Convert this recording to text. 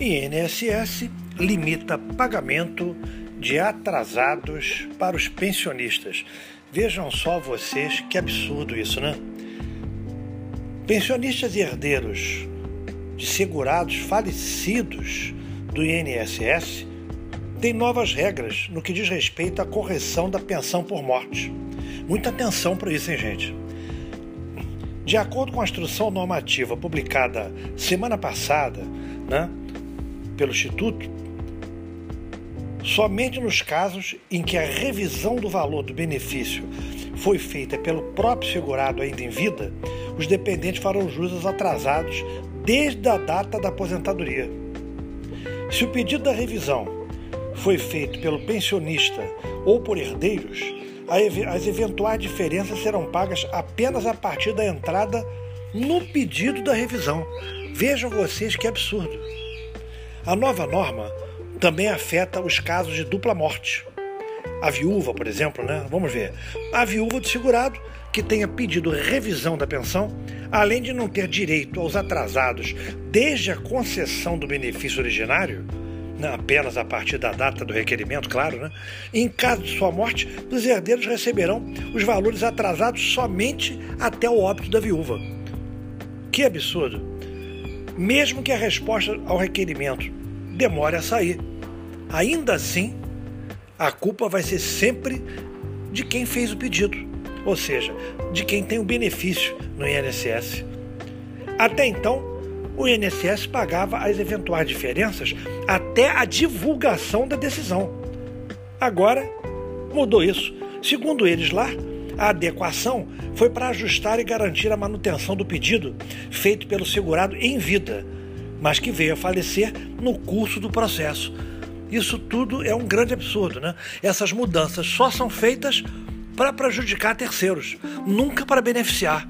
INSS limita pagamento de atrasados para os pensionistas. Vejam só vocês que absurdo isso, né? Pensionistas e herdeiros de segurados falecidos do INSS têm novas regras no que diz respeito à correção da pensão por morte. Muita atenção para isso, hein, gente? De acordo com a instrução normativa publicada semana passada, né, pelo Instituto, somente nos casos em que a revisão do valor do benefício foi feita pelo próprio segurado ainda em vida, os dependentes farão jus aos atrasados desde a data da aposentadoria. Se o pedido da revisão foi feito pelo pensionista ou por herdeiros, as eventuais diferenças serão pagas apenas a partir da entrada no pedido da revisão. Vejam vocês que absurdo. A nova norma também afeta os casos de dupla morte. A viúva, por exemplo, né? Vamos ver. A viúva do segurado que tenha pedido revisão da pensão, além de não ter direito aos atrasados desde a concessão do benefício originário, né, apenas a partir da data do requerimento, claro, né? Em caso de sua morte, os herdeiros receberão os valores atrasados somente até o óbito da viúva. Que absurdo! Mesmo que a resposta ao requerimento demore a sair. Ainda assim, a culpa vai ser sempre de quem fez o pedido, ou seja, de quem tem o benefício no INSS. Até então, o INSS pagava as eventuais diferenças até a divulgação da decisão. Agora, mudou isso. Segundo eles lá, a adequação foi para ajustar e garantir a manutenção do pedido feito pelo segurado em vida mas que veio a falecer no curso do processo. Isso tudo é um grande absurdo, né? Essas mudanças só são feitas para prejudicar terceiros, nunca para beneficiar.